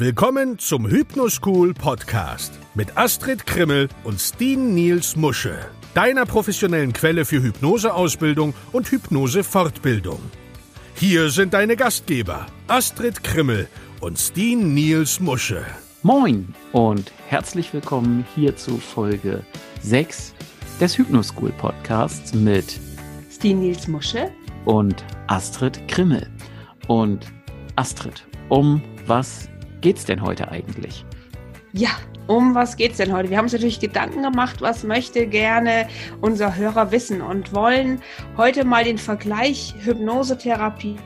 Willkommen zum Hypnoschool Podcast mit Astrid Krimmel und Steen Niels Musche, deiner professionellen Quelle für Hypnoseausbildung und Hypnosefortbildung. Hier sind deine Gastgeber Astrid Krimmel und Steen Niels Musche. Moin und herzlich willkommen hier zu Folge 6 des Hypnoschool Podcasts mit Steen Niels Musche und Astrid Krimmel. Und Astrid, um was geht's denn heute eigentlich? Ja, um was geht's denn heute? Wir haben uns natürlich Gedanken gemacht, was möchte gerne unser Hörer wissen und wollen heute mal den Vergleich Hypnosetherapie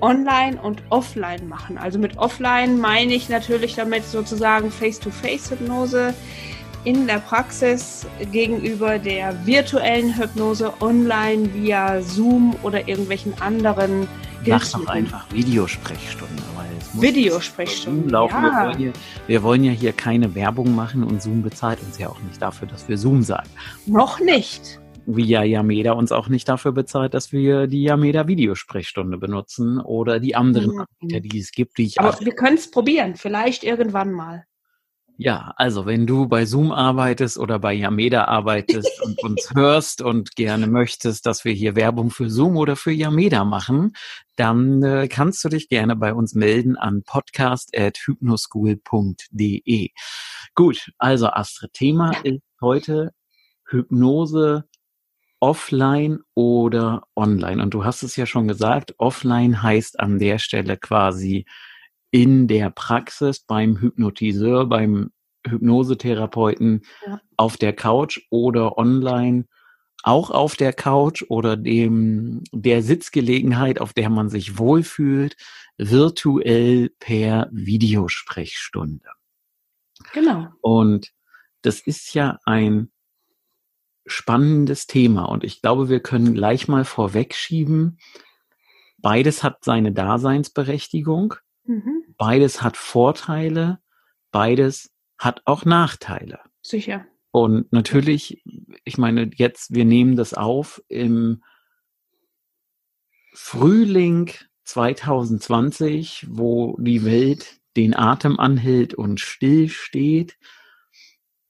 online und offline machen. Also mit offline meine ich natürlich damit sozusagen Face-to-Face-Hypnose in der Praxis gegenüber der virtuellen Hypnose online via Zoom oder irgendwelchen anderen Mach doch einfach Videosprechstunde. Videosprechstunde. Ja. Wir, wollen ja, wir wollen ja hier keine Werbung machen und Zoom bezahlt uns ja auch nicht dafür, dass wir Zoom sagen. Noch nicht. Wie ja Yameda uns auch nicht dafür bezahlt, dass wir die Yameda Videosprechstunde benutzen oder die anderen. Anbieter, die es gibt, die ich Aber wir können es probieren, vielleicht irgendwann mal. Ja, also wenn du bei Zoom arbeitest oder bei Yameda arbeitest und uns hörst und gerne möchtest, dass wir hier Werbung für Zoom oder für Yameda machen, dann äh, kannst du dich gerne bei uns melden an podcast.hypnoschool.de. Gut, also Astrid, Thema ja. ist heute Hypnose offline oder online. Und du hast es ja schon gesagt, offline heißt an der Stelle quasi in der Praxis beim Hypnotiseur, beim Hypnosetherapeuten ja. auf der Couch oder online auch auf der Couch oder dem der Sitzgelegenheit, auf der man sich wohlfühlt, virtuell per Videosprechstunde. Genau. Und das ist ja ein spannendes Thema und ich glaube, wir können gleich mal vorwegschieben, beides hat seine Daseinsberechtigung. Mhm. Beides hat Vorteile, beides hat auch Nachteile. Sicher. Und natürlich, ich meine, jetzt, wir nehmen das auf im Frühling 2020, wo die Welt den Atem anhält und still steht.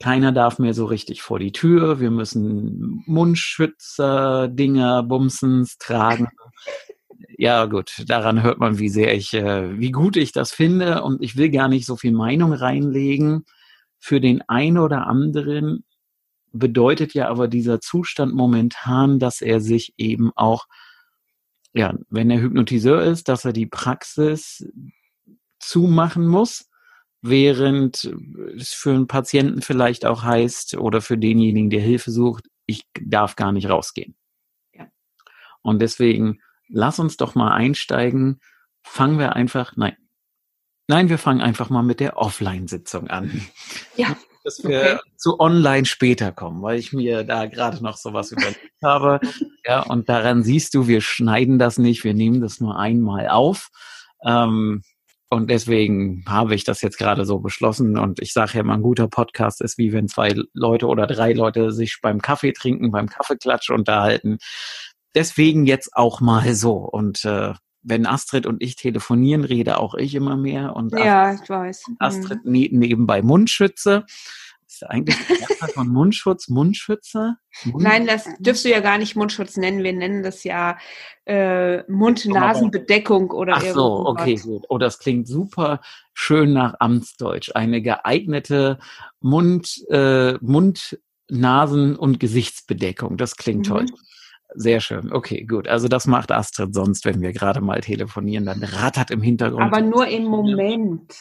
Keiner darf mehr so richtig vor die Tür. Wir müssen Mundschützer, Dinger, Bumsens tragen ja gut, daran hört man, wie sehr ich, äh, wie gut ich das finde. Und ich will gar nicht so viel Meinung reinlegen. Für den einen oder anderen bedeutet ja aber dieser Zustand momentan, dass er sich eben auch, ja, wenn er Hypnotiseur ist, dass er die Praxis zumachen muss, während es für einen Patienten vielleicht auch heißt oder für denjenigen, der Hilfe sucht, ich darf gar nicht rausgehen. Ja. Und deswegen lass uns doch mal einsteigen. Fangen wir einfach, nein, nein, wir fangen einfach mal mit der Offline-Sitzung an. Ja. Dass wir okay. zu online später kommen, weil ich mir da gerade noch sowas überlegt habe. Ja, und daran siehst du, wir schneiden das nicht, wir nehmen das nur einmal auf. Ähm, und deswegen habe ich das jetzt gerade so beschlossen. Und ich sage ja immer, ein guter Podcast ist wie wenn zwei Leute oder drei Leute sich beim Kaffee trinken, beim Kaffeeklatsch unterhalten deswegen jetzt auch mal so. Und äh, wenn Astrid und ich telefonieren, rede auch ich immer mehr. Und ja, Astrid, ich weiß. Astrid ne nebenbei Mundschütze. Ist eigentlich von Mundschutz Mundschütze? Mund Nein, das dürfst du ja gar nicht Mundschutz nennen. Wir nennen das ja äh, Mund-Nasen-Bedeckung oder Ach so, okay, gut. Oh, das klingt super schön nach Amtsdeutsch. Eine geeignete Mund, äh, Mund, Nasen- und Gesichtsbedeckung. Das klingt mhm. toll. Sehr schön. Okay, gut. Also das macht Astrid sonst, wenn wir gerade mal telefonieren, dann rattert im Hintergrund. Aber nur im Moment.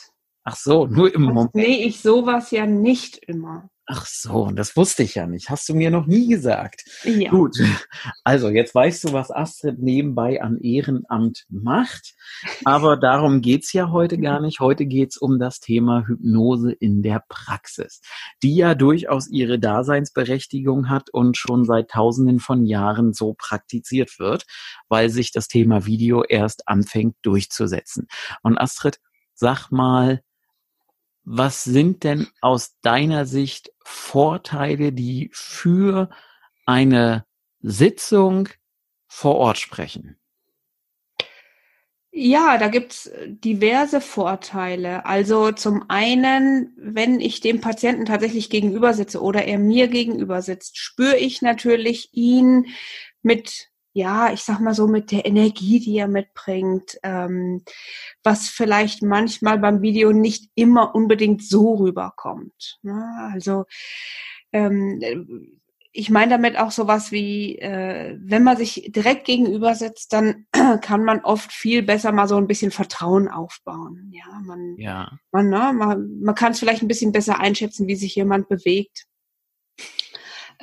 Ach so, nur im Moment. Nee, ich sowas ja nicht immer. Ach so, das wusste ich ja nicht. Hast du mir noch nie gesagt. Ja. Gut. Also, jetzt weißt du, was Astrid nebenbei an Ehrenamt macht. Aber darum geht's ja heute gar nicht. Heute geht's um das Thema Hypnose in der Praxis, die ja durchaus ihre Daseinsberechtigung hat und schon seit tausenden von Jahren so praktiziert wird, weil sich das Thema Video erst anfängt durchzusetzen. Und Astrid, sag mal, was sind denn aus deiner Sicht Vorteile, die für eine Sitzung vor Ort sprechen? Ja, da gibt's diverse Vorteile. Also zum einen, wenn ich dem Patienten tatsächlich gegenüber sitze oder er mir gegenüber sitzt, spüre ich natürlich ihn mit, ja, ich sag mal so, mit der Energie, die er mitbringt, ähm, was vielleicht manchmal beim Video nicht immer unbedingt so rüberkommt. Ne? Also ähm, ich meine damit auch sowas wie, äh, wenn man sich direkt gegenüber sitzt, dann kann man oft viel besser mal so ein bisschen Vertrauen aufbauen. Ja, man, ja. man, ne, man, man kann es vielleicht ein bisschen besser einschätzen, wie sich jemand bewegt.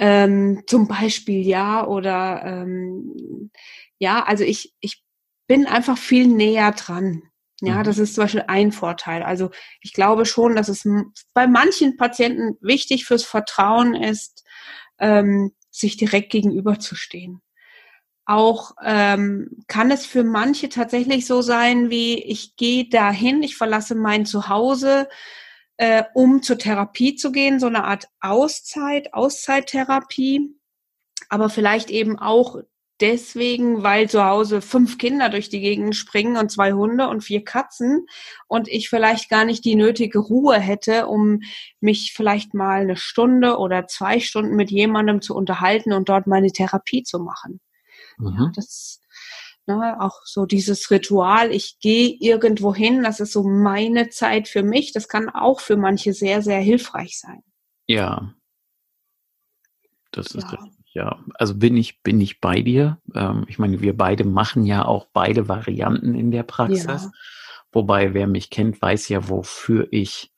Ähm, zum Beispiel, ja, oder ähm, ja, also ich, ich bin einfach viel näher dran. Ja, mhm. das ist zum Beispiel ein Vorteil. Also ich glaube schon, dass es bei manchen Patienten wichtig fürs Vertrauen ist, ähm, sich direkt gegenüberzustehen. Auch ähm, kann es für manche tatsächlich so sein, wie ich gehe dahin, ich verlasse mein Zuhause, äh, um zur Therapie zu gehen, so eine Art Auszeit, Auszeittherapie, aber vielleicht eben auch deswegen, weil zu Hause fünf Kinder durch die Gegend springen und zwei Hunde und vier Katzen und ich vielleicht gar nicht die nötige Ruhe hätte, um mich vielleicht mal eine Stunde oder zwei Stunden mit jemandem zu unterhalten und dort meine Therapie zu machen. Mhm. Ja, das ne, auch so dieses Ritual, ich gehe irgendwo hin, das ist so meine Zeit für mich, das kann auch für manche sehr, sehr hilfreich sein. Ja. Das ist ja. richtig ja, also bin ich, bin ich bei dir. Ähm, ich meine, wir beide machen ja auch beide Varianten in der Praxis. Ja. Wobei, wer mich kennt, weiß ja, wofür ich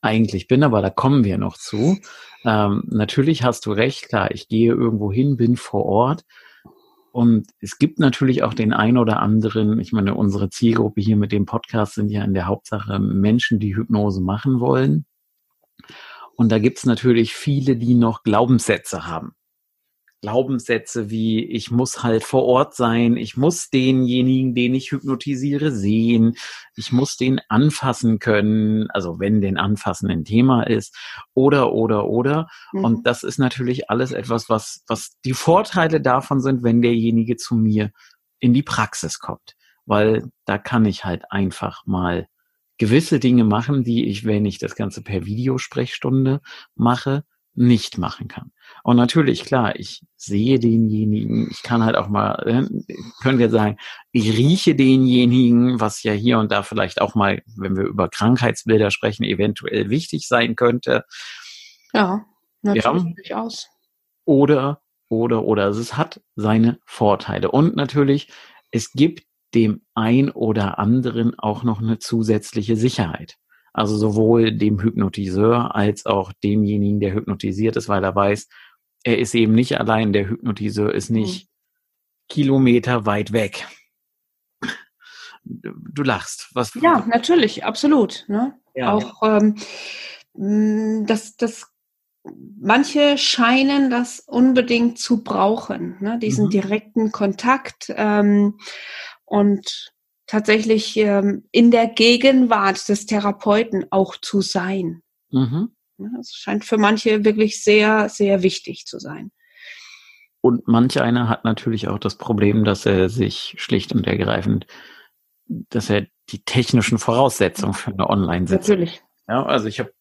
eigentlich bin, aber da kommen wir noch zu. Ähm, natürlich hast du recht, klar, ich gehe irgendwo hin, bin vor Ort. Und es gibt natürlich auch den ein oder anderen, ich meine, unsere Zielgruppe hier mit dem Podcast sind ja in der Hauptsache Menschen, die Hypnose machen wollen. Und da gibt's natürlich viele, die noch Glaubenssätze haben. Glaubenssätze wie ich muss halt vor Ort sein, ich muss denjenigen, den ich hypnotisiere, sehen, ich muss den anfassen können, also wenn den Anfassen ein Thema ist, oder, oder, oder. Mhm. Und das ist natürlich alles etwas, was, was die Vorteile davon sind, wenn derjenige zu mir in die Praxis kommt. Weil da kann ich halt einfach mal gewisse Dinge machen, die ich, wenn ich das Ganze per Videosprechstunde mache, nicht machen kann. Und natürlich, klar, ich sehe denjenigen, ich kann halt auch mal, äh, können wir sagen, ich rieche denjenigen, was ja hier und da vielleicht auch mal, wenn wir über Krankheitsbilder sprechen, eventuell wichtig sein könnte. Ja, natürlich ja. durchaus. Oder, oder, oder. Also es hat seine Vorteile. Und natürlich, es gibt dem ein oder anderen auch noch eine zusätzliche Sicherheit. Also sowohl dem Hypnotiseur als auch demjenigen, der hypnotisiert ist, weil er weiß, er ist eben nicht allein, der Hypnotiseur ist nicht mhm. Kilometer weit weg. Du lachst. Was? Ja, natürlich, absolut. Ne? Ja. Auch ähm, mm, das, das manche scheinen das unbedingt zu brauchen, ne? diesen mhm. direkten Kontakt. Ähm, und tatsächlich ähm, in der Gegenwart des Therapeuten auch zu sein. Mhm. Das scheint für manche wirklich sehr, sehr wichtig zu sein. Und manch einer hat natürlich auch das Problem, dass er sich schlicht und ergreifend, dass er die technischen Voraussetzungen für eine Online-Sitzung. Natürlich. Ja, also ich habe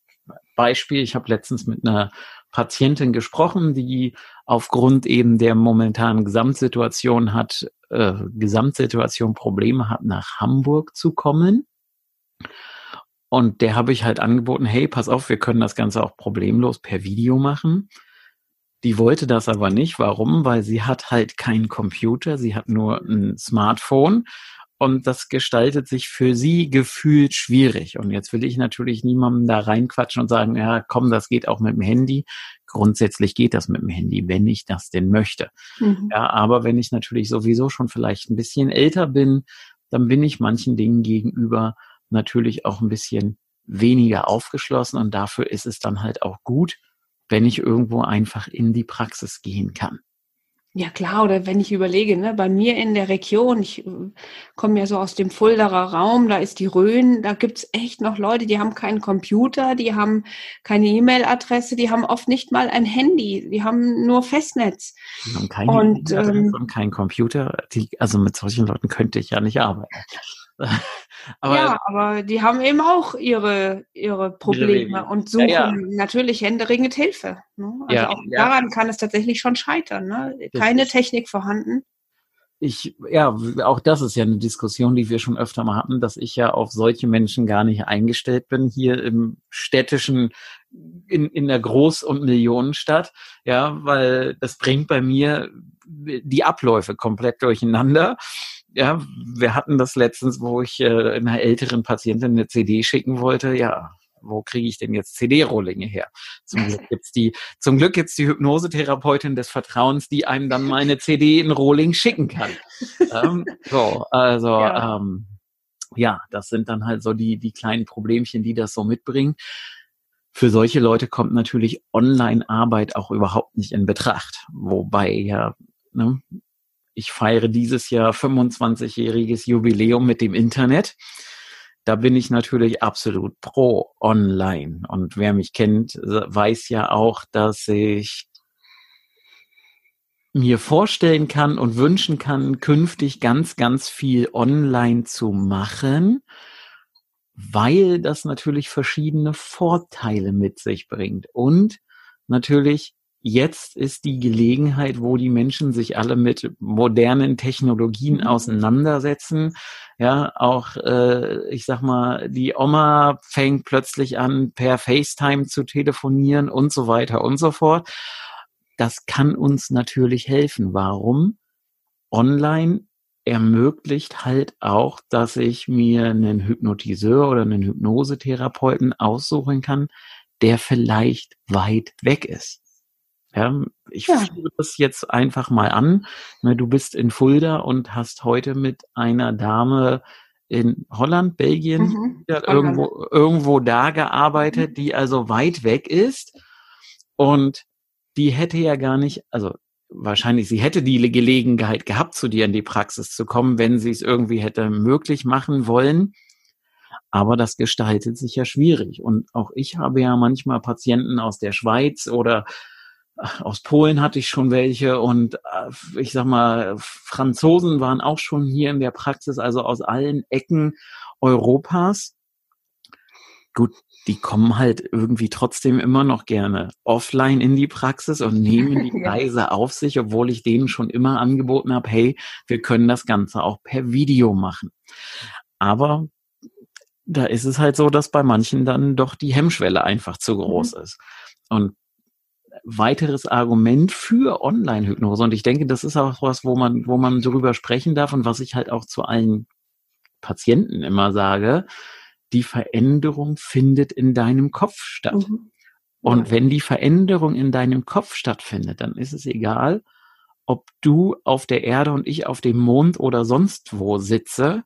Beispiel, ich habe letztens mit einer Patientin gesprochen, die aufgrund eben der momentanen Gesamtsituation hat, äh, Gesamtsituation Probleme hat, nach Hamburg zu kommen. Und der habe ich halt angeboten, hey, pass auf, wir können das Ganze auch problemlos per Video machen. Die wollte das aber nicht. Warum? Weil sie hat halt keinen Computer, sie hat nur ein Smartphone und das gestaltet sich für sie gefühlt schwierig. Und jetzt will ich natürlich niemandem da reinquatschen und sagen, ja, komm, das geht auch mit dem Handy. Grundsätzlich geht das mit dem Handy, wenn ich das denn möchte. Mhm. Ja, aber wenn ich natürlich sowieso schon vielleicht ein bisschen älter bin, dann bin ich manchen Dingen gegenüber natürlich auch ein bisschen weniger aufgeschlossen und dafür ist es dann halt auch gut, wenn ich irgendwo einfach in die Praxis gehen kann. Ja klar, oder wenn ich überlege, ne, bei mir in der Region, ich äh, komme ja so aus dem Fulderer Raum, da ist die Rhön, da gibt's echt noch Leute, die haben keinen Computer, die haben keine E-Mail-Adresse, die haben oft nicht mal ein Handy, die haben nur Festnetz. Die haben keine und, ähm, und keinen Computer. Die, also mit solchen Leuten könnte ich ja nicht arbeiten. Aber, ja, aber die haben eben auch ihre, ihre Probleme ihre und suchen ja, ja. natürlich händeringend Hilfe. Ne? Also ja, auch daran kann es tatsächlich schon scheitern. Ne? Keine Technik vorhanden ich, ja, auch das ist ja eine Diskussion, die wir schon öfter mal hatten, dass ich ja auf solche Menschen gar nicht eingestellt bin, hier im städtischen, in, in der Groß- und Millionenstadt, ja, weil das bringt bei mir die Abläufe komplett durcheinander. Ja, wir hatten das letztens, wo ich äh, einer älteren Patientin eine CD schicken wollte, ja, wo kriege ich denn jetzt CD-Rohlinge her? Zum Glück gibt's die, zum Glück gibt's die Hypnosetherapeutin des Vertrauens, die einem dann meine CD in Rohling schicken kann. ähm, so, also ja. Ähm, ja, das sind dann halt so die die kleinen Problemchen, die das so mitbringen. Für solche Leute kommt natürlich Online-Arbeit auch überhaupt nicht in Betracht. Wobei ja, ne, ich feiere dieses Jahr 25-jähriges Jubiläum mit dem Internet da bin ich natürlich absolut pro online. Und wer mich kennt, weiß ja auch, dass ich mir vorstellen kann und wünschen kann, künftig ganz, ganz viel online zu machen, weil das natürlich verschiedene Vorteile mit sich bringt. Und natürlich jetzt ist die Gelegenheit, wo die Menschen sich alle mit modernen Technologien mhm. auseinandersetzen. Ja, auch äh, ich sag mal, die Oma fängt plötzlich an, per FaceTime zu telefonieren und so weiter und so fort. Das kann uns natürlich helfen. Warum? Online ermöglicht halt auch, dass ich mir einen Hypnotiseur oder einen Hypnosetherapeuten aussuchen kann, der vielleicht weit weg ist. Ja, ich ja. führe das jetzt einfach mal an. Du bist in Fulda und hast heute mit einer Dame in Holland, Belgien, mhm. irgendwo, irgendwo da gearbeitet, mhm. die also weit weg ist. Und die hätte ja gar nicht, also wahrscheinlich, sie hätte die Gelegenheit gehabt, zu dir in die Praxis zu kommen, wenn sie es irgendwie hätte möglich machen wollen. Aber das gestaltet sich ja schwierig. Und auch ich habe ja manchmal Patienten aus der Schweiz oder aus Polen hatte ich schon welche und äh, ich sag mal, Franzosen waren auch schon hier in der Praxis, also aus allen Ecken Europas. Gut, die kommen halt irgendwie trotzdem immer noch gerne offline in die Praxis und nehmen die Reise auf sich, obwohl ich denen schon immer angeboten habe, hey, wir können das Ganze auch per Video machen. Aber da ist es halt so, dass bei manchen dann doch die Hemmschwelle einfach zu groß mhm. ist. Und weiteres Argument für Online-Hypnose. Und ich denke, das ist auch was, wo man, wo man darüber sprechen darf und was ich halt auch zu allen Patienten immer sage. Die Veränderung findet in deinem Kopf statt. Mhm. Und wenn die Veränderung in deinem Kopf stattfindet, dann ist es egal, ob du auf der Erde und ich auf dem Mond oder sonst wo sitze.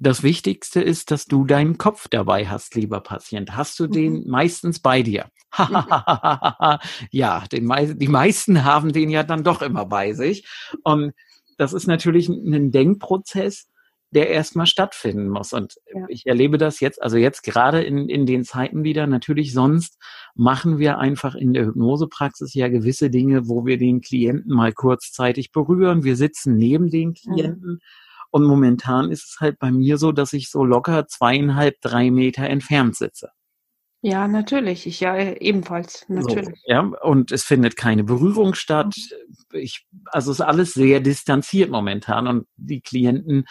Das Wichtigste ist, dass du deinen Kopf dabei hast, lieber Patient. Hast du den mhm. meistens bei dir? ja, den mei die meisten haben den ja dann doch immer bei sich. Und das ist natürlich ein Denkprozess, der erstmal stattfinden muss. Und ja. ich erlebe das jetzt, also jetzt gerade in, in den Zeiten wieder, natürlich sonst machen wir einfach in der Hypnosepraxis ja gewisse Dinge, wo wir den Klienten mal kurzzeitig berühren. Wir sitzen neben den Klienten. Mhm und momentan ist es halt bei mir so, dass ich so locker zweieinhalb, drei Meter entfernt sitze. Ja, natürlich. Ich ja ebenfalls, natürlich. So, ja, und es findet keine Berührung statt. Ich, also ist alles sehr distanziert momentan und die Klienten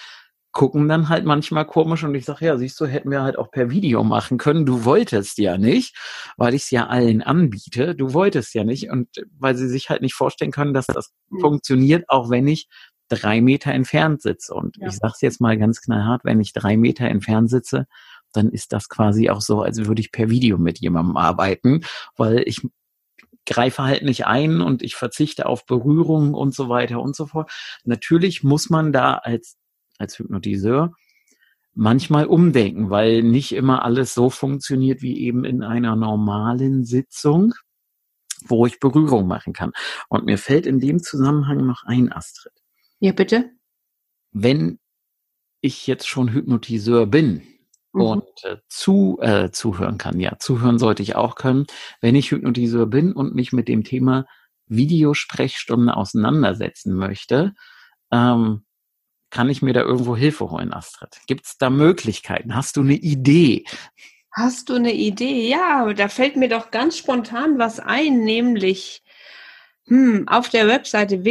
gucken dann halt manchmal komisch und ich sage, ja, siehst du, hätten wir halt auch per Video machen können. Du wolltest ja nicht, weil ich es ja allen anbiete. Du wolltest ja nicht und weil sie sich halt nicht vorstellen können, dass das mhm. funktioniert, auch wenn ich drei Meter entfernt sitze. Und ja. ich sage es jetzt mal ganz knallhart, wenn ich drei Meter entfernt sitze, dann ist das quasi auch so, als würde ich per Video mit jemandem arbeiten, weil ich greife halt nicht ein und ich verzichte auf Berührung und so weiter und so fort. Natürlich muss man da als, als Hypnotiseur manchmal umdenken, weil nicht immer alles so funktioniert wie eben in einer normalen Sitzung, wo ich Berührung machen kann. Und mir fällt in dem Zusammenhang noch ein, Astrid. Ja, bitte. Wenn ich jetzt schon Hypnotiseur bin mhm. und äh, zu, äh, zuhören kann, ja, zuhören sollte ich auch können, wenn ich Hypnotiseur bin und mich mit dem Thema Videosprechstunden auseinandersetzen möchte, ähm, kann ich mir da irgendwo Hilfe holen, Astrid? Gibt es da Möglichkeiten? Hast du eine Idee? Hast du eine Idee? Ja, da fällt mir doch ganz spontan was ein, nämlich hm, auf der Webseite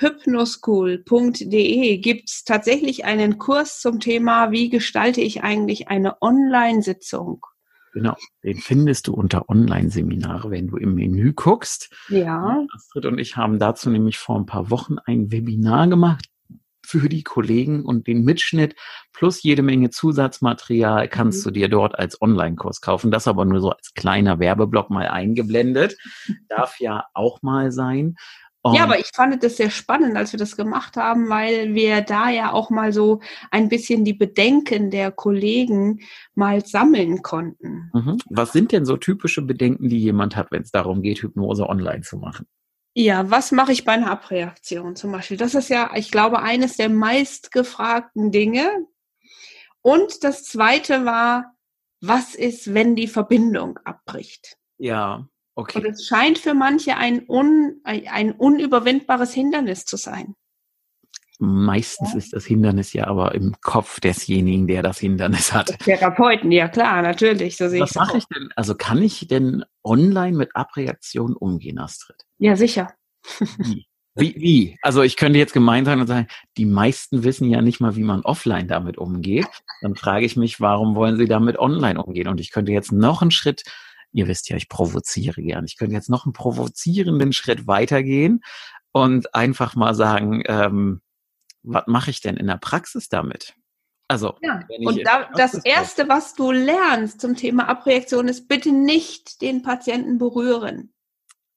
www.hypnoschool.de gibt es tatsächlich einen Kurs zum Thema, wie gestalte ich eigentlich eine Online-Sitzung? Genau, den findest du unter Online-Seminare, wenn du im Menü guckst. Ja. Astrid und ich haben dazu nämlich vor ein paar Wochen ein Webinar gemacht für die Kollegen und den Mitschnitt plus jede Menge Zusatzmaterial kannst mhm. du dir dort als Online-Kurs kaufen. Das aber nur so als kleiner Werbeblock mal eingeblendet. Darf ja auch mal sein. Und ja, aber ich fand das sehr spannend, als wir das gemacht haben, weil wir da ja auch mal so ein bisschen die Bedenken der Kollegen mal sammeln konnten. Mhm. Was sind denn so typische Bedenken, die jemand hat, wenn es darum geht, Hypnose online zu machen? Ja, was mache ich bei einer Abreaktion zum Beispiel? Das ist ja, ich glaube, eines der meistgefragten Dinge. Und das zweite war, was ist, wenn die Verbindung abbricht? Ja, Okay. Und es scheint für manche ein, un, ein unüberwindbares Hindernis zu sein. Meistens ja. ist das Hindernis ja aber im Kopf desjenigen, der das Hindernis hat. Der Therapeuten, ja klar, natürlich. So Was mache ich denn? Also kann ich denn online mit Abreaktion umgehen, Astrid? Ja, sicher. Wie? Wie, wie? Also ich könnte jetzt gemeint sein und sagen, die meisten wissen ja nicht mal, wie man offline damit umgeht. Dann frage ich mich, warum wollen sie damit online umgehen? Und ich könnte jetzt noch einen Schritt ihr wisst ja, ich provoziere gern. Ich könnte jetzt noch einen provozierenden Schritt weitergehen und einfach mal sagen, ähm, was mache ich denn in der Praxis damit? Also, ja. und da, das erste, was du lernst zum Thema Abreaktion, ist bitte nicht den Patienten berühren.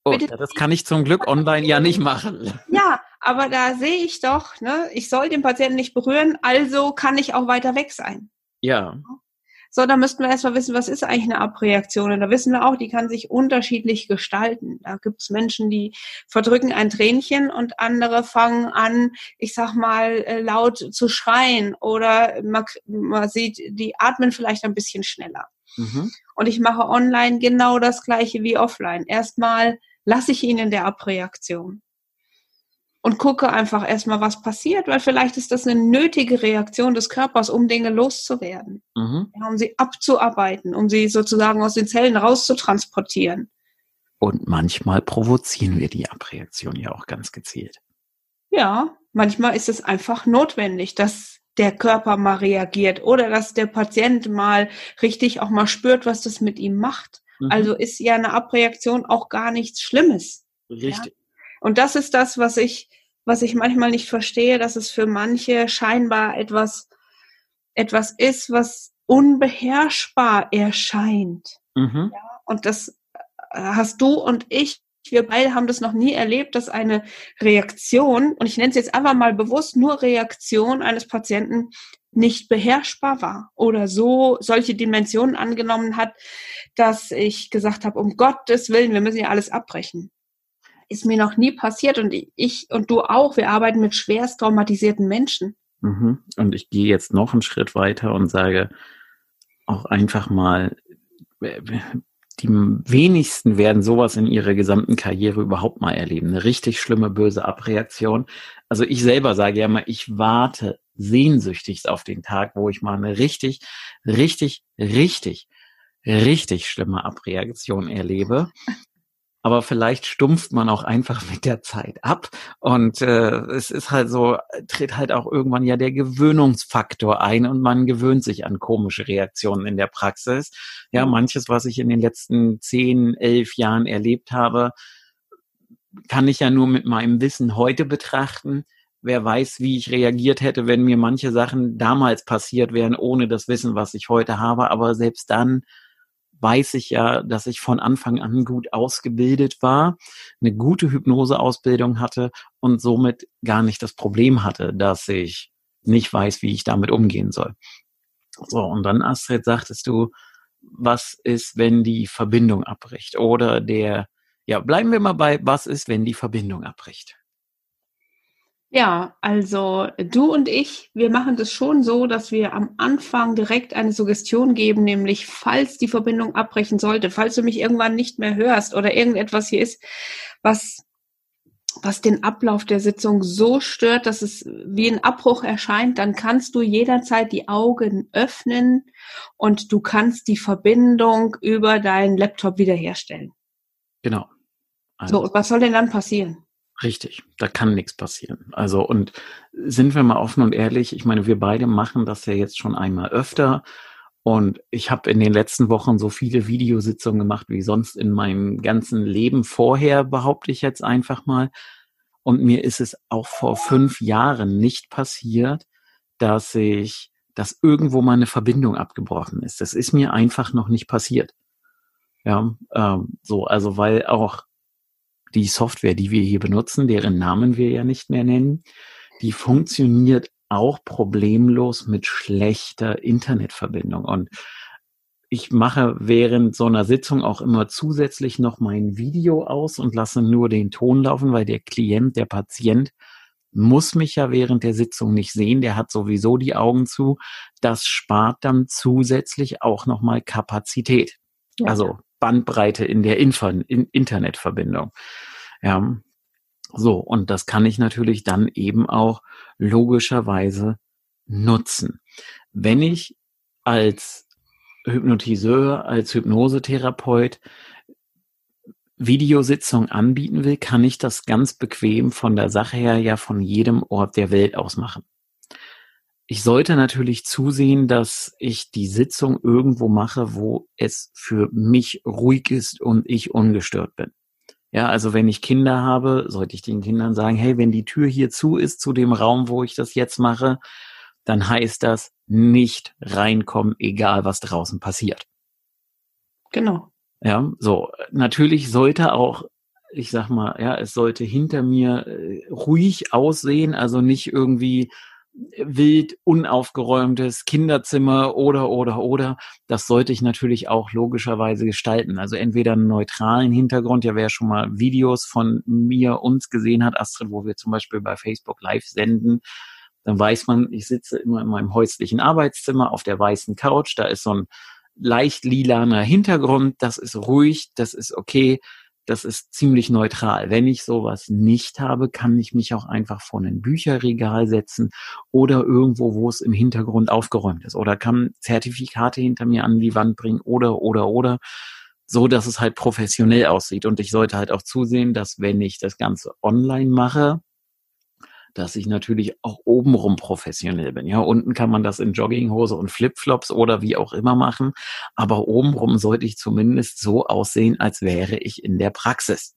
Oh, ja, das kann ich zum Glück online ja nicht machen. Ja, aber da sehe ich doch, ne, ich soll den Patienten nicht berühren, also kann ich auch weiter weg sein. Ja. So, da müssten wir erstmal wissen, was ist eigentlich eine Abreaktion? Und da wissen wir auch, die kann sich unterschiedlich gestalten. Da gibt es Menschen, die verdrücken ein Tränchen und andere fangen an, ich sag mal, äh, laut zu schreien oder man, man sieht, die atmen vielleicht ein bisschen schneller. Mhm. Und ich mache online genau das gleiche wie offline. Erstmal lasse ich ihn in der Abreaktion und gucke einfach erstmal, was passiert, weil vielleicht ist das eine nötige Reaktion des Körpers, um Dinge loszuwerden, mhm. ja, um sie abzuarbeiten, um sie sozusagen aus den Zellen rauszutransportieren. Und manchmal provozieren wir die Abreaktion ja auch ganz gezielt. Ja, manchmal ist es einfach notwendig, dass der Körper mal reagiert oder dass der Patient mal richtig auch mal spürt, was das mit ihm macht. Mhm. Also ist ja eine Abreaktion auch gar nichts Schlimmes. Richtig. Ja? Und das ist das, was ich was ich manchmal nicht verstehe, dass es für manche scheinbar etwas, etwas ist, was unbeherrschbar erscheint. Mhm. Ja, und das äh, hast du und ich, wir beide haben das noch nie erlebt, dass eine Reaktion, und ich nenne es jetzt einfach mal bewusst nur Reaktion eines Patienten nicht beherrschbar war oder so solche Dimensionen angenommen hat, dass ich gesagt habe, um Gottes Willen, wir müssen ja alles abbrechen ist mir noch nie passiert und ich und du auch. Wir arbeiten mit schwerst traumatisierten Menschen. Mhm. Und ich gehe jetzt noch einen Schritt weiter und sage auch einfach mal, die wenigsten werden sowas in ihrer gesamten Karriere überhaupt mal erleben. Eine richtig schlimme, böse Abreaktion. Also ich selber sage ja mal, ich warte sehnsüchtigst auf den Tag, wo ich mal eine richtig, richtig, richtig, richtig schlimme Abreaktion erlebe aber vielleicht stumpft man auch einfach mit der Zeit ab und äh, es ist halt so, tritt halt auch irgendwann ja der Gewöhnungsfaktor ein und man gewöhnt sich an komische Reaktionen in der Praxis. Ja, manches, was ich in den letzten zehn, elf Jahren erlebt habe, kann ich ja nur mit meinem Wissen heute betrachten. Wer weiß, wie ich reagiert hätte, wenn mir manche Sachen damals passiert wären, ohne das Wissen, was ich heute habe. Aber selbst dann weiß ich ja, dass ich von Anfang an gut ausgebildet war, eine gute Hypnoseausbildung hatte und somit gar nicht das Problem hatte, dass ich nicht weiß, wie ich damit umgehen soll. So, und dann, Astrid, sagtest du, was ist, wenn die Verbindung abbricht? Oder der, ja, bleiben wir mal bei, was ist, wenn die Verbindung abbricht? Ja, also du und ich, wir machen das schon so, dass wir am Anfang direkt eine Suggestion geben, nämlich falls die Verbindung abbrechen sollte, falls du mich irgendwann nicht mehr hörst oder irgendetwas hier ist, was was den Ablauf der Sitzung so stört, dass es wie ein Abbruch erscheint, dann kannst du jederzeit die Augen öffnen und du kannst die Verbindung über deinen Laptop wiederherstellen. Genau. Also, so, und was soll denn dann passieren? Richtig, da kann nichts passieren. Also, und sind wir mal offen und ehrlich, ich meine, wir beide machen das ja jetzt schon einmal öfter. Und ich habe in den letzten Wochen so viele Videositzungen gemacht wie sonst in meinem ganzen Leben vorher, behaupte ich jetzt einfach mal. Und mir ist es auch vor fünf Jahren nicht passiert, dass ich, dass irgendwo mal eine Verbindung abgebrochen ist. Das ist mir einfach noch nicht passiert. Ja, ähm, so, also weil auch die Software, die wir hier benutzen, deren Namen wir ja nicht mehr nennen, die funktioniert auch problemlos mit schlechter Internetverbindung. Und ich mache während so einer Sitzung auch immer zusätzlich noch mein Video aus und lasse nur den Ton laufen, weil der Klient, der Patient muss mich ja während der Sitzung nicht sehen, der hat sowieso die Augen zu. Das spart dann zusätzlich auch nochmal Kapazität. Ja. Also Bandbreite in der Info in Internetverbindung. Ja, so, und das kann ich natürlich dann eben auch logischerweise nutzen. Wenn ich als Hypnotiseur, als Hypnosetherapeut Videositzung anbieten will, kann ich das ganz bequem von der Sache her ja von jedem Ort der Welt aus machen. Ich sollte natürlich zusehen, dass ich die Sitzung irgendwo mache, wo es für mich ruhig ist und ich ungestört bin. Ja, also wenn ich Kinder habe, sollte ich den Kindern sagen, hey, wenn die Tür hier zu ist zu dem Raum, wo ich das jetzt mache, dann heißt das nicht reinkommen, egal was draußen passiert. Genau. Ja, so. Natürlich sollte auch, ich sag mal, ja, es sollte hinter mir äh, ruhig aussehen, also nicht irgendwie wild unaufgeräumtes Kinderzimmer oder oder oder. Das sollte ich natürlich auch logischerweise gestalten. Also entweder einen neutralen Hintergrund, ja wer schon mal Videos von mir uns gesehen hat, Astrid, wo wir zum Beispiel bei Facebook Live senden, dann weiß man, ich sitze immer in meinem häuslichen Arbeitszimmer auf der weißen Couch, da ist so ein leicht lilaner Hintergrund, das ist ruhig, das ist okay das ist ziemlich neutral. Wenn ich sowas nicht habe, kann ich mich auch einfach vor ein Bücherregal setzen oder irgendwo, wo es im Hintergrund aufgeräumt ist oder kann Zertifikate hinter mir an die Wand bringen oder, oder, oder so, dass es halt professionell aussieht. Und ich sollte halt auch zusehen, dass wenn ich das Ganze online mache, dass ich natürlich auch obenrum professionell bin. Ja, unten kann man das in Jogginghose und Flipflops oder wie auch immer machen, aber obenrum sollte ich zumindest so aussehen, als wäre ich in der Praxis.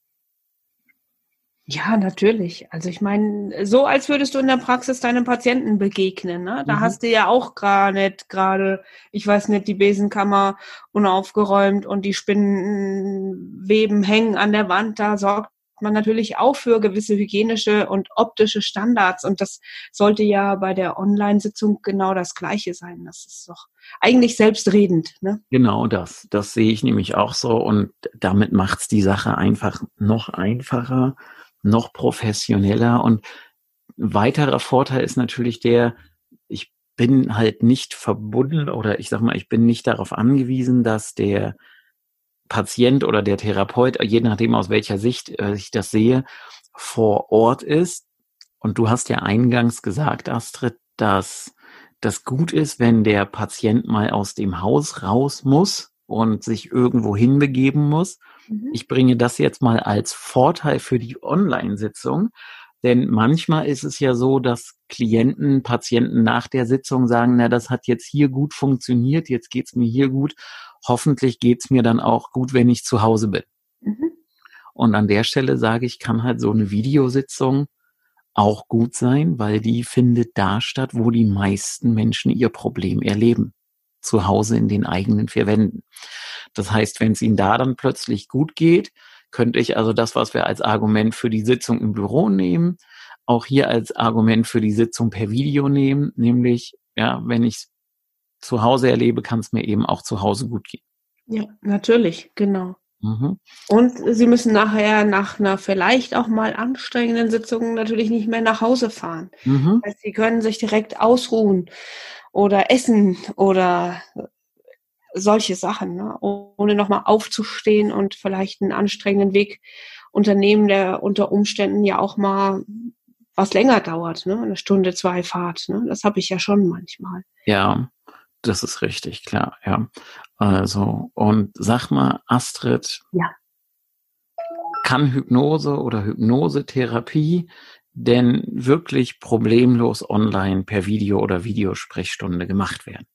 Ja, natürlich. Also ich meine, so als würdest du in der Praxis deinem Patienten begegnen. Ne? Da mhm. hast du ja auch gar nicht gerade, ich weiß nicht, die Besenkammer unaufgeräumt und die Spinnenweben hängen an der Wand. Da sorgt man natürlich auch für gewisse hygienische und optische Standards. Und das sollte ja bei der Online-Sitzung genau das Gleiche sein. Das ist doch eigentlich selbstredend. Ne? Genau das. Das sehe ich nämlich auch so. Und damit macht's die Sache einfach noch einfacher, noch professioneller. Und weiterer Vorteil ist natürlich der, ich bin halt nicht verbunden oder ich sag mal, ich bin nicht darauf angewiesen, dass der Patient oder der Therapeut, je nachdem aus welcher Sicht äh, ich das sehe, vor Ort ist. Und du hast ja eingangs gesagt, Astrid, dass das gut ist, wenn der Patient mal aus dem Haus raus muss und sich irgendwo hinbegeben muss. Mhm. Ich bringe das jetzt mal als Vorteil für die Online-Sitzung, denn manchmal ist es ja so, dass Klienten, Patienten nach der Sitzung sagen, na, das hat jetzt hier gut funktioniert, jetzt geht's mir hier gut hoffentlich geht's mir dann auch gut, wenn ich zu Hause bin. Mhm. Und an der Stelle sage ich, kann halt so eine Videositzung auch gut sein, weil die findet da statt, wo die meisten Menschen ihr Problem erleben. Zu Hause in den eigenen vier Wänden. Das heißt, wenn es ihnen da dann plötzlich gut geht, könnte ich also das, was wir als Argument für die Sitzung im Büro nehmen, auch hier als Argument für die Sitzung per Video nehmen, nämlich, ja, wenn ich zu Hause erlebe, kann es mir eben auch zu Hause gut gehen. Ja, natürlich, genau. Mhm. Und Sie müssen nachher nach einer vielleicht auch mal anstrengenden Sitzung natürlich nicht mehr nach Hause fahren. Mhm. Also Sie können sich direkt ausruhen oder essen oder solche Sachen, ne? ohne nochmal aufzustehen und vielleicht einen anstrengenden Weg Unternehmen, der unter Umständen ja auch mal was länger dauert, ne? eine Stunde, zwei Fahrt. Ne? Das habe ich ja schon manchmal. Ja, das ist richtig, klar, ja. Also, und sag mal, Astrid, ja. kann Hypnose oder Hypnosetherapie denn wirklich problemlos online per Video oder Videosprechstunde gemacht werden?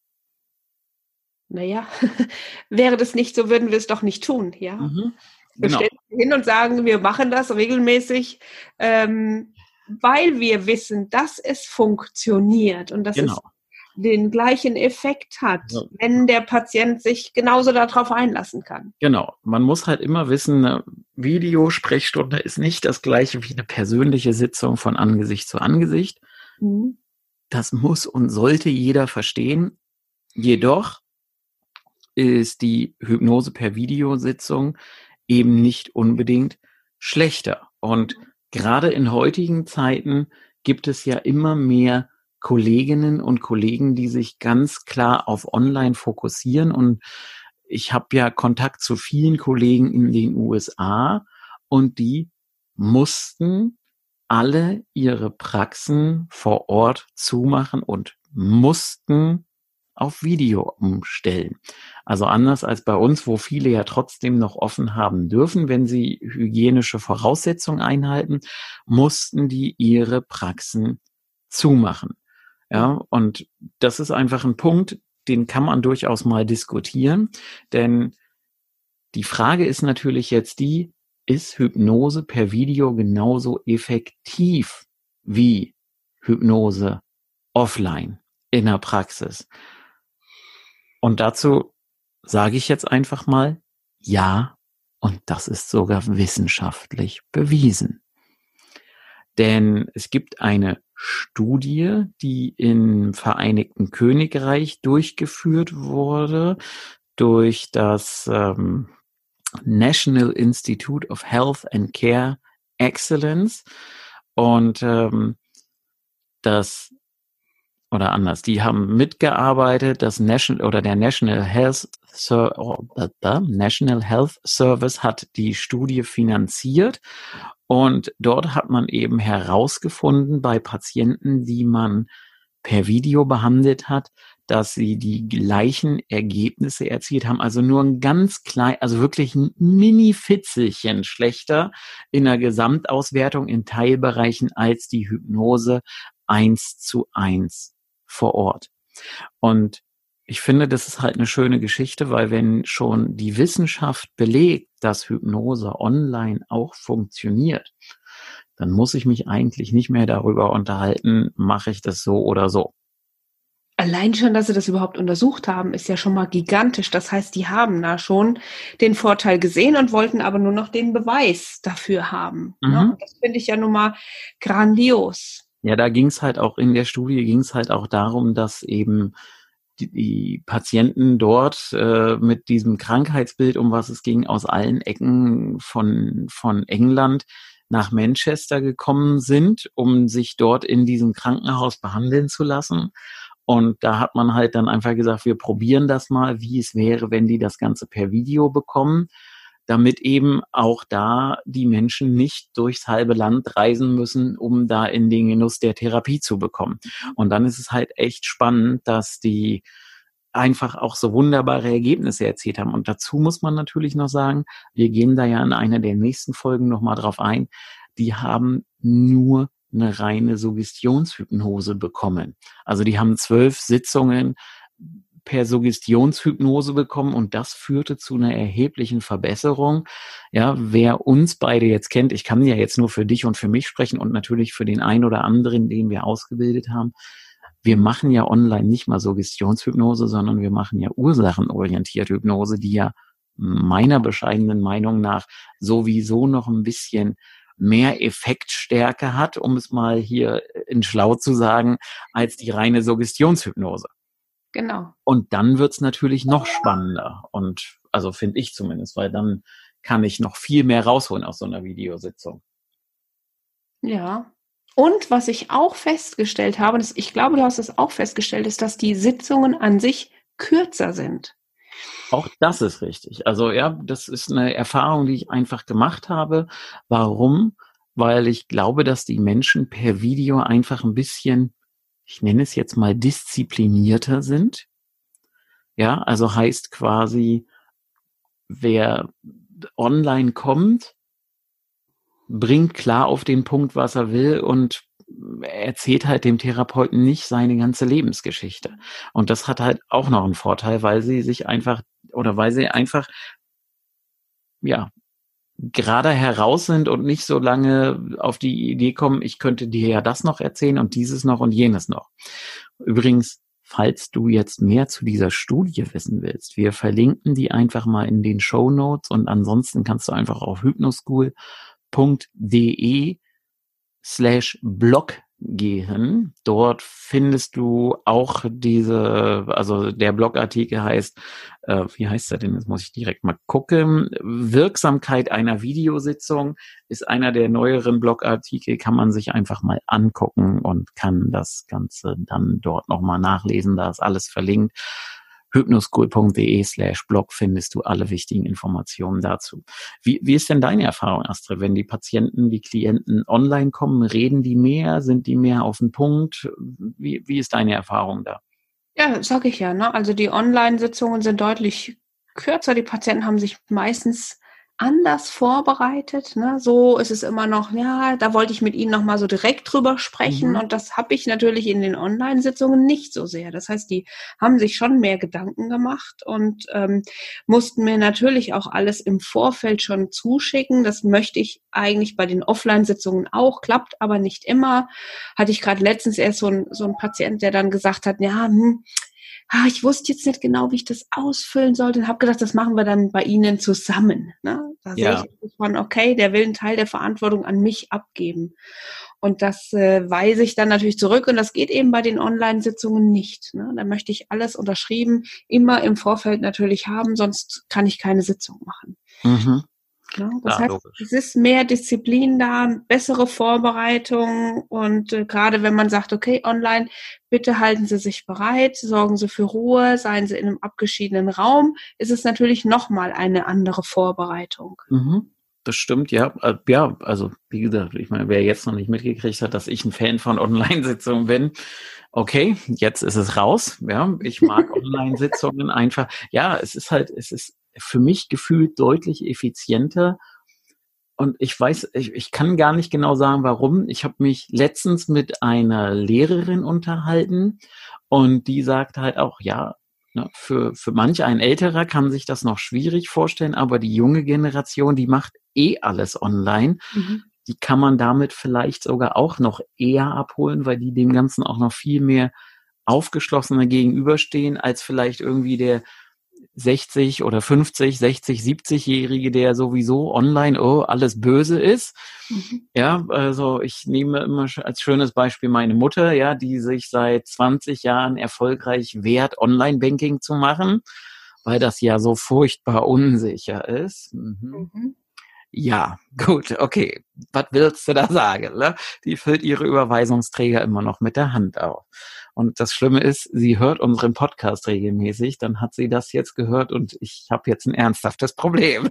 Naja, wäre das nicht so, würden wir es doch nicht tun, ja. Mhm, genau. Wir stellen hin und sagen, wir machen das regelmäßig, ähm, weil wir wissen, dass es funktioniert und dass genau. es den gleichen Effekt hat, ja. wenn der Patient sich genauso darauf einlassen kann. Genau. Man muss halt immer wissen, eine Videosprechstunde ist nicht das gleiche wie eine persönliche Sitzung von Angesicht zu Angesicht. Mhm. Das muss und sollte jeder verstehen. Jedoch ist die Hypnose per Videositzung eben nicht unbedingt schlechter. Und gerade in heutigen Zeiten gibt es ja immer mehr Kolleginnen und Kollegen, die sich ganz klar auf Online fokussieren. Und ich habe ja Kontakt zu vielen Kollegen in den USA und die mussten alle ihre Praxen vor Ort zumachen und mussten auf Video umstellen. Also anders als bei uns, wo viele ja trotzdem noch offen haben dürfen, wenn sie hygienische Voraussetzungen einhalten, mussten die ihre Praxen zumachen. Ja, und das ist einfach ein Punkt, den kann man durchaus mal diskutieren, denn die Frage ist natürlich jetzt die, ist Hypnose per Video genauso effektiv wie Hypnose offline in der Praxis? Und dazu sage ich jetzt einfach mal ja, und das ist sogar wissenschaftlich bewiesen. Denn es gibt eine Studie, die im Vereinigten Königreich durchgeführt wurde durch das ähm, National Institute of Health and Care Excellence. Und ähm, das oder anders, die haben mitgearbeitet, das National oder der National Health Ser National Health Service hat die Studie finanziert. Und dort hat man eben herausgefunden bei Patienten, die man per Video behandelt hat, dass sie die gleichen Ergebnisse erzielt haben, also nur ein ganz klein, also wirklich ein Mini-Fitzelchen schlechter in der Gesamtauswertung in Teilbereichen als die Hypnose eins zu eins vor Ort. Und ich finde, das ist halt eine schöne Geschichte, weil wenn schon die Wissenschaft belegt, dass Hypnose online auch funktioniert, dann muss ich mich eigentlich nicht mehr darüber unterhalten, mache ich das so oder so. Allein schon, dass sie das überhaupt untersucht haben, ist ja schon mal gigantisch. Das heißt, die haben da schon den Vorteil gesehen und wollten aber nur noch den Beweis dafür haben. Ne? Mhm. Das finde ich ja nun mal grandios. Ja, da ging es halt auch in der Studie ging es halt auch darum, dass eben die, die Patienten dort äh, mit diesem Krankheitsbild, um was es ging, aus allen Ecken von, von England nach Manchester gekommen sind, um sich dort in diesem Krankenhaus behandeln zu lassen. Und da hat man halt dann einfach gesagt, wir probieren das mal, wie es wäre, wenn die das Ganze per Video bekommen damit eben auch da die Menschen nicht durchs halbe Land reisen müssen, um da in den Genuss der Therapie zu bekommen. Und dann ist es halt echt spannend, dass die einfach auch so wunderbare Ergebnisse erzielt haben. Und dazu muss man natürlich noch sagen, wir gehen da ja in einer der nächsten Folgen nochmal drauf ein, die haben nur eine reine Suggestionshypnose bekommen. Also die haben zwölf Sitzungen per Suggestionshypnose bekommen und das führte zu einer erheblichen Verbesserung. Ja, wer uns beide jetzt kennt, ich kann ja jetzt nur für dich und für mich sprechen und natürlich für den einen oder anderen, den wir ausgebildet haben. Wir machen ja online nicht mal Suggestionshypnose, sondern wir machen ja ursachenorientierte Hypnose, die ja meiner bescheidenen Meinung nach sowieso noch ein bisschen mehr Effektstärke hat, um es mal hier in schlau zu sagen, als die reine Suggestionshypnose. Genau. Und dann wird's natürlich noch spannender. Und also finde ich zumindest, weil dann kann ich noch viel mehr rausholen aus so einer Videositzung. Ja. Und was ich auch festgestellt habe, das, ich glaube, du hast es auch festgestellt, ist, dass die Sitzungen an sich kürzer sind. Auch das ist richtig. Also ja, das ist eine Erfahrung, die ich einfach gemacht habe. Warum? Weil ich glaube, dass die Menschen per Video einfach ein bisschen, ich nenne es jetzt mal disziplinierter sind. Ja, also heißt quasi, wer online kommt, bringt klar auf den Punkt, was er will und erzählt halt dem Therapeuten nicht seine ganze Lebensgeschichte. Und das hat halt auch noch einen Vorteil, weil sie sich einfach oder weil sie einfach ja gerade heraus sind und nicht so lange auf die Idee kommen, ich könnte dir ja das noch erzählen und dieses noch und jenes noch. Übrigens, falls du jetzt mehr zu dieser Studie wissen willst, wir verlinken die einfach mal in den Show Notes und ansonsten kannst du einfach auf hypnoschool.de slash blog gehen. Dort findest du auch diese, also der Blogartikel heißt, äh, wie heißt er denn? Jetzt muss ich direkt mal gucken. Wirksamkeit einer Videositzung ist einer der neueren Blogartikel, kann man sich einfach mal angucken und kann das Ganze dann dort nochmal nachlesen. Da ist alles verlinkt hypnoschool.de slash blog findest du alle wichtigen Informationen dazu. Wie, wie ist denn deine Erfahrung, Astrid, wenn die Patienten, die Klienten online kommen, reden die mehr, sind die mehr auf den Punkt? Wie, wie ist deine Erfahrung da? Ja, sag ich ja. Ne? Also die Online-Sitzungen sind deutlich kürzer. Die Patienten haben sich meistens anders vorbereitet. Ne? So ist es immer noch, ja, da wollte ich mit Ihnen nochmal so direkt drüber sprechen. Mhm. Und das habe ich natürlich in den Online-Sitzungen nicht so sehr. Das heißt, die haben sich schon mehr Gedanken gemacht und ähm, mussten mir natürlich auch alles im Vorfeld schon zuschicken. Das möchte ich eigentlich bei den Offline-Sitzungen auch, klappt aber nicht immer. Hatte ich gerade letztens erst so ein, so ein Patient, der dann gesagt hat, ja, hm, ah, ich wusste jetzt nicht genau, wie ich das ausfüllen sollte und habe gedacht, das machen wir dann bei Ihnen zusammen. Ne? Da ja. sehe ich von, okay, der will einen Teil der Verantwortung an mich abgeben. Und das äh, weise ich dann natürlich zurück und das geht eben bei den Online-Sitzungen nicht. Ne? Da möchte ich alles unterschrieben, immer im Vorfeld natürlich haben, sonst kann ich keine Sitzung machen. Mhm. Ja, das ja, heißt, logisch. es ist mehr Disziplin da, bessere Vorbereitung und äh, gerade wenn man sagt, okay, online, bitte halten Sie sich bereit, sorgen Sie für Ruhe, seien Sie in einem abgeschiedenen Raum, ist es natürlich nochmal eine andere Vorbereitung. Mhm. Das stimmt, ja. Äh, ja, also wie gesagt, ich meine, wer jetzt noch nicht mitgekriegt hat, dass ich ein Fan von Online-Sitzungen bin, okay, jetzt ist es raus. Ja, ich mag Online-Sitzungen einfach. Ja, es ist halt, es ist für mich gefühlt deutlich effizienter. Und ich weiß, ich, ich kann gar nicht genau sagen, warum. Ich habe mich letztens mit einer Lehrerin unterhalten und die sagt halt auch, ja, ne, für, für manch ein älterer kann sich das noch schwierig vorstellen, aber die junge Generation, die macht eh alles online. Mhm. Die kann man damit vielleicht sogar auch noch eher abholen, weil die dem Ganzen auch noch viel mehr aufgeschlossener gegenüberstehen, als vielleicht irgendwie der 60 oder 50, 60, 70-Jährige, der sowieso online oh, alles böse ist. Mhm. Ja, also ich nehme immer als schönes Beispiel meine Mutter, ja, die sich seit 20 Jahren erfolgreich wehrt, Online-Banking zu machen, weil das ja so furchtbar unsicher ist. Mhm. Mhm. Ja, gut, okay. Was willst du da sagen? Ne? Die füllt ihre Überweisungsträger immer noch mit der Hand auf. Und das Schlimme ist, sie hört unseren Podcast regelmäßig, dann hat sie das jetzt gehört und ich habe jetzt ein ernsthaftes Problem.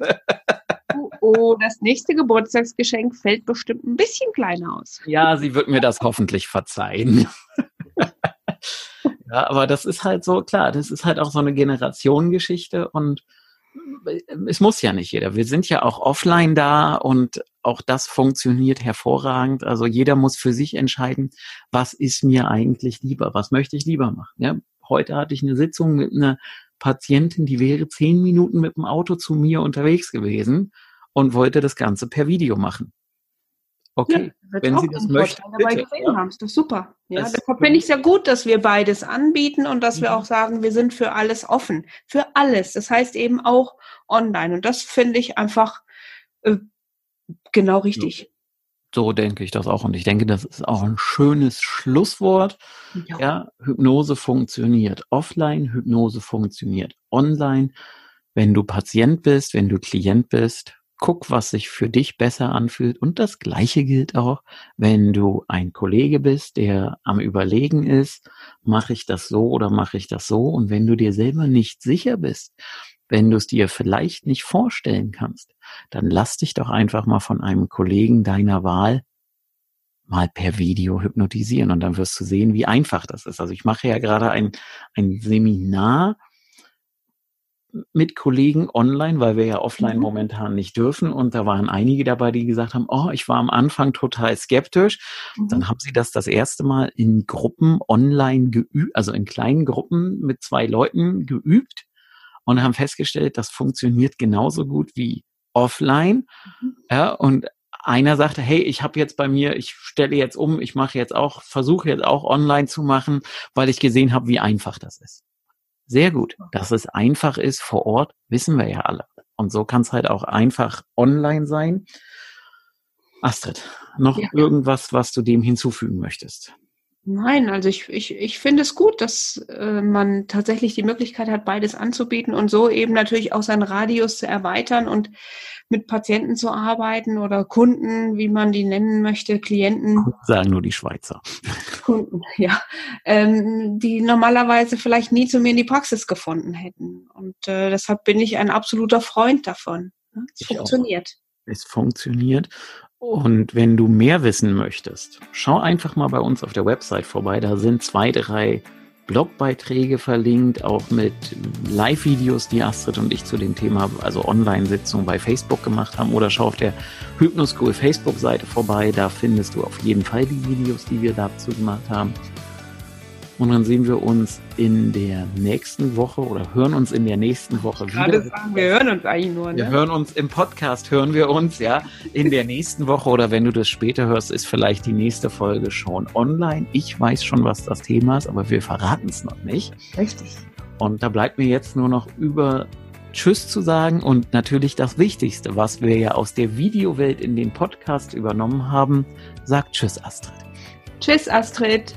Oh, oh, das nächste Geburtstagsgeschenk fällt bestimmt ein bisschen kleiner aus. Ja, sie wird mir das hoffentlich verzeihen. ja, aber das ist halt so, klar, das ist halt auch so eine Generationengeschichte und es muss ja nicht jeder. Wir sind ja auch offline da und auch das funktioniert hervorragend. Also jeder muss für sich entscheiden, was ist mir eigentlich lieber, was möchte ich lieber machen. Ja, heute hatte ich eine Sitzung mit einer Patientin, die wäre zehn Minuten mit dem Auto zu mir unterwegs gewesen und wollte das Ganze per Video machen. Okay, ja, wenn Sie das möchten. Dabei bitte, gesehen ja. haben, ist doch super. Ja, das deshalb finde ich ja gut, dass wir beides anbieten und dass mhm. wir auch sagen, wir sind für alles offen. Für alles. Das heißt eben auch online. Und das finde ich einfach äh, genau richtig. So denke ich das auch. Und ich denke, das ist auch ein schönes Schlusswort. Ja, ja Hypnose funktioniert offline, Hypnose funktioniert online. Wenn du Patient bist, wenn du Klient bist, guck, was sich für dich besser anfühlt. Und das Gleiche gilt auch, wenn du ein Kollege bist, der am Überlegen ist, mache ich das so oder mache ich das so? Und wenn du dir selber nicht sicher bist, wenn du es dir vielleicht nicht vorstellen kannst, dann lass dich doch einfach mal von einem Kollegen deiner Wahl mal per Video hypnotisieren und dann wirst du sehen, wie einfach das ist. Also ich mache ja gerade ein, ein Seminar mit Kollegen online, weil wir ja offline mhm. momentan nicht dürfen. Und da waren einige dabei, die gesagt haben, oh, ich war am Anfang total skeptisch. Mhm. Dann haben sie das das erste Mal in Gruppen online geübt, also in kleinen Gruppen mit zwei Leuten geübt und haben festgestellt, das funktioniert genauso gut wie offline. Mhm. Ja, und einer sagte, hey, ich habe jetzt bei mir, ich stelle jetzt um, ich mache jetzt auch, versuche jetzt auch online zu machen, weil ich gesehen habe, wie einfach das ist. Sehr gut. Dass es einfach ist vor Ort, wissen wir ja alle. Und so kann es halt auch einfach online sein. Astrid, noch ja. irgendwas, was du dem hinzufügen möchtest? Nein, also ich, ich, ich finde es gut, dass äh, man tatsächlich die Möglichkeit hat, beides anzubieten und so eben natürlich auch seinen Radius zu erweitern und mit Patienten zu arbeiten oder Kunden, wie man die nennen möchte, Klienten. Sagen nur die Schweizer. Kunden, ja, ähm, die normalerweise vielleicht nie zu mir in die Praxis gefunden hätten. Und äh, deshalb bin ich ein absoluter Freund davon. Ne? Es ich funktioniert. Auch. Es funktioniert. Und wenn du mehr wissen möchtest, schau einfach mal bei uns auf der Website vorbei. Da sind zwei, drei Blogbeiträge verlinkt, auch mit Live-Videos, die Astrid und ich zu dem Thema, also Online-Sitzungen bei Facebook gemacht haben. Oder schau auf der Hypnoschool Facebook-Seite vorbei. Da findest du auf jeden Fall die Videos, die wir dazu gemacht haben. Und dann sehen wir uns in der nächsten Woche oder hören uns in der nächsten Woche wieder. Gerade sagen, wir hören uns eigentlich nur. Ne? Wir hören uns im Podcast, hören wir uns, ja, in der nächsten Woche oder wenn du das später hörst, ist vielleicht die nächste Folge schon online. Ich weiß schon, was das Thema ist, aber wir verraten es noch nicht. Richtig. Und da bleibt mir jetzt nur noch über Tschüss zu sagen und natürlich das Wichtigste, was wir ja aus der Videowelt in den Podcast übernommen haben, sagt Tschüss, Astrid. Tschüss, Astrid.